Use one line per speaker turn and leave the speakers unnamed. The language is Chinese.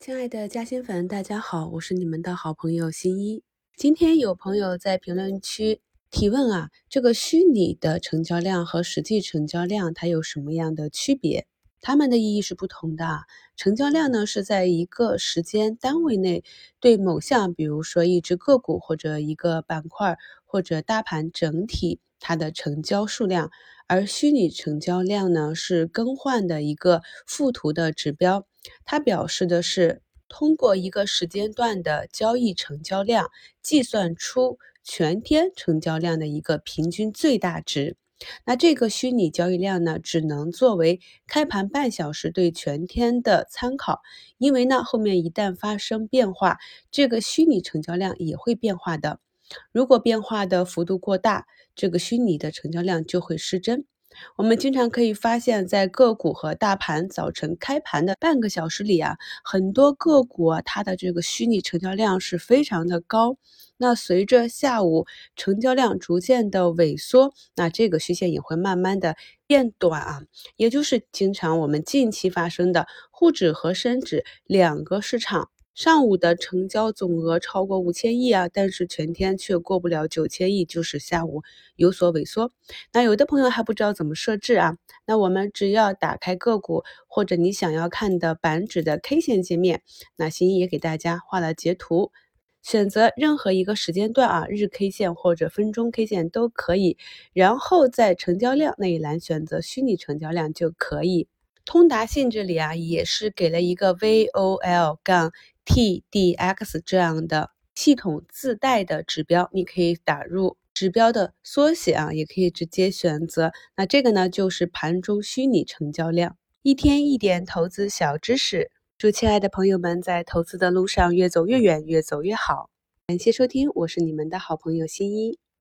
亲爱的嘉兴粉，大家好，我是你们的好朋友新一。今天有朋友在评论区提问啊，这个虚拟的成交量和实际成交量它有什么样的区别？它们的意义是不同的。成交量呢是在一个时间单位内对某项，比如说一只个股或者一个板块或者大盘整体它的成交数量，而虚拟成交量呢是更换的一个附图的指标，它表示的是通过一个时间段的交易成交量计算出全天成交量的一个平均最大值。那这个虚拟交易量呢，只能作为开盘半小时对全天的参考，因为呢后面一旦发生变化，这个虚拟成交量也会变化的。如果变化的幅度过大，这个虚拟的成交量就会失真。我们经常可以发现，在个股和大盘早晨开盘的半个小时里啊，很多个股啊，它的这个虚拟成交量是非常的高。那随着下午成交量逐渐的萎缩，那这个虚线也会慢慢的变短啊，也就是经常我们近期发生的沪指和深指两个市场。上午的成交总额超过五千亿啊，但是全天却过不了九千亿，就是下午有所萎缩。那有的朋友还不知道怎么设置啊？那我们只要打开个股或者你想要看的板指的 K 线界面，那新一也给大家画了截图，选择任何一个时间段啊，日 K 线或者分钟 K 线都可以，然后在成交量那一栏选择虚拟成交量就可以。通达信这里啊，也是给了一个 VOL 杠 TDX 这样的系统自带的指标，你可以打入指标的缩写啊，也可以直接选择。那这个呢，就是盘中虚拟成交量。一天一点投资小知识，祝亲爱的朋友们在投资的路上越走越远，越走越好。感谢收听，我是你们的好朋友新一。